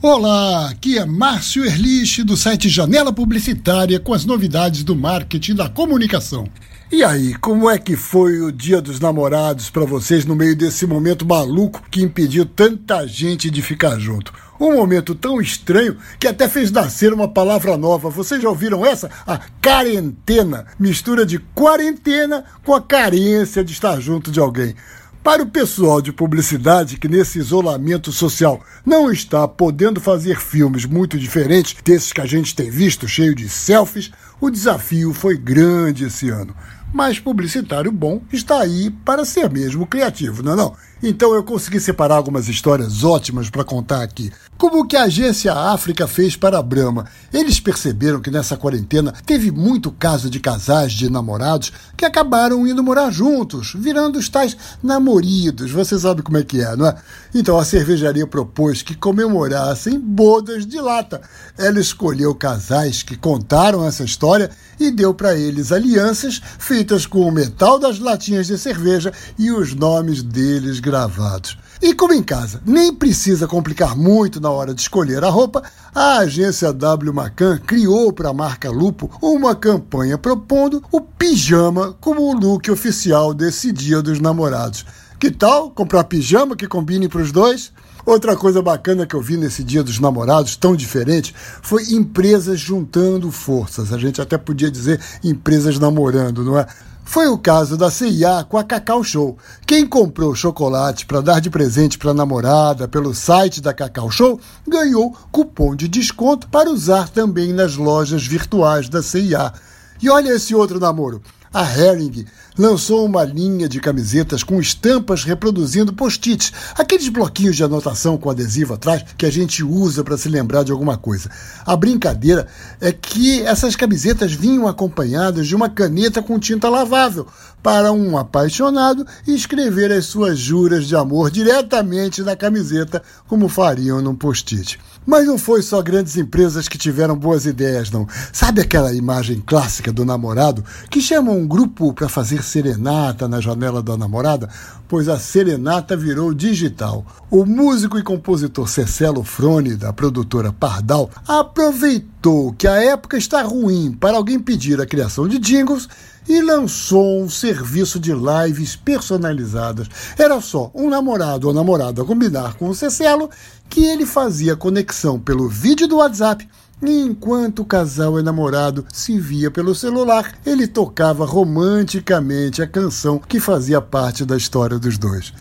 Olá, aqui é Márcio Erlich do site Janela Publicitária com as novidades do marketing da comunicação. E aí, como é que foi o Dia dos Namorados para vocês no meio desse momento maluco que impediu tanta gente de ficar junto? Um momento tão estranho que até fez nascer uma palavra nova. Vocês já ouviram essa? A quarentena. Mistura de quarentena com a carência de estar junto de alguém. Para o pessoal de publicidade que nesse isolamento social não está podendo fazer filmes muito diferentes desses que a gente tem visto, cheio de selfies, o desafio foi grande esse ano. Mas publicitário bom está aí para ser mesmo criativo, não é não? Então eu consegui separar algumas histórias ótimas para contar aqui. Como que a agência África fez para a Brahma? Eles perceberam que nessa quarentena teve muito caso de casais de namorados que acabaram indo morar juntos, virando os tais namoridos. Você sabe como é que é, não é? Então a cervejaria propôs que comemorassem bodas de lata. Ela escolheu casais que contaram essa história e deu para eles alianças feitas com o metal das latinhas de cerveja e os nomes deles gravados. E como em casa nem precisa complicar muito na hora de escolher a roupa, a agência W Macan criou para a marca Lupo uma campanha propondo o pijama como o look oficial desse Dia dos Namorados. Que tal comprar pijama que combine para os dois? Outra coisa bacana que eu vi nesse Dia dos Namorados, tão diferente, foi empresas juntando forças. A gente até podia dizer empresas namorando, não é? Foi o caso da CIA com a Cacau Show. Quem comprou chocolate para dar de presente para a namorada pelo site da Cacau Show ganhou cupom de desconto para usar também nas lojas virtuais da CIA. E olha esse outro namoro a Hering lançou uma linha de camisetas com estampas reproduzindo post-its, aqueles bloquinhos de anotação com adesivo atrás que a gente usa para se lembrar de alguma coisa. A brincadeira é que essas camisetas vinham acompanhadas de uma caneta com tinta lavável para um apaixonado escrever as suas juras de amor diretamente na camiseta, como fariam num post-it. Mas não foi só grandes empresas que tiveram boas ideias, não. Sabe aquela imagem clássica do namorado que chama um grupo para fazer serenata na janela da namorada? Pois a serenata virou digital. O músico e compositor Cecelo Frone, da produtora Pardal, aproveitou que a época está ruim para alguém pedir a criação de jingles e lançou um serviço de lives personalizadas. Era só um namorado ou namorada combinar com o Cecelo que ele fazia conexão pelo vídeo do WhatsApp e enquanto o casal enamorado se via pelo celular, ele tocava romanticamente a canção que fazia parte da história dos dois.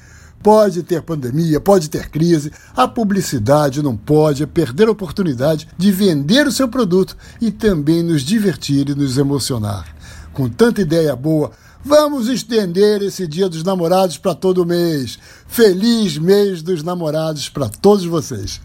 Pode ter pandemia, pode ter crise, a publicidade não pode perder a oportunidade de vender o seu produto e também nos divertir e nos emocionar com tanta ideia boa, vamos estender esse Dia dos Namorados para todo mês. Feliz mês dos namorados para todos vocês.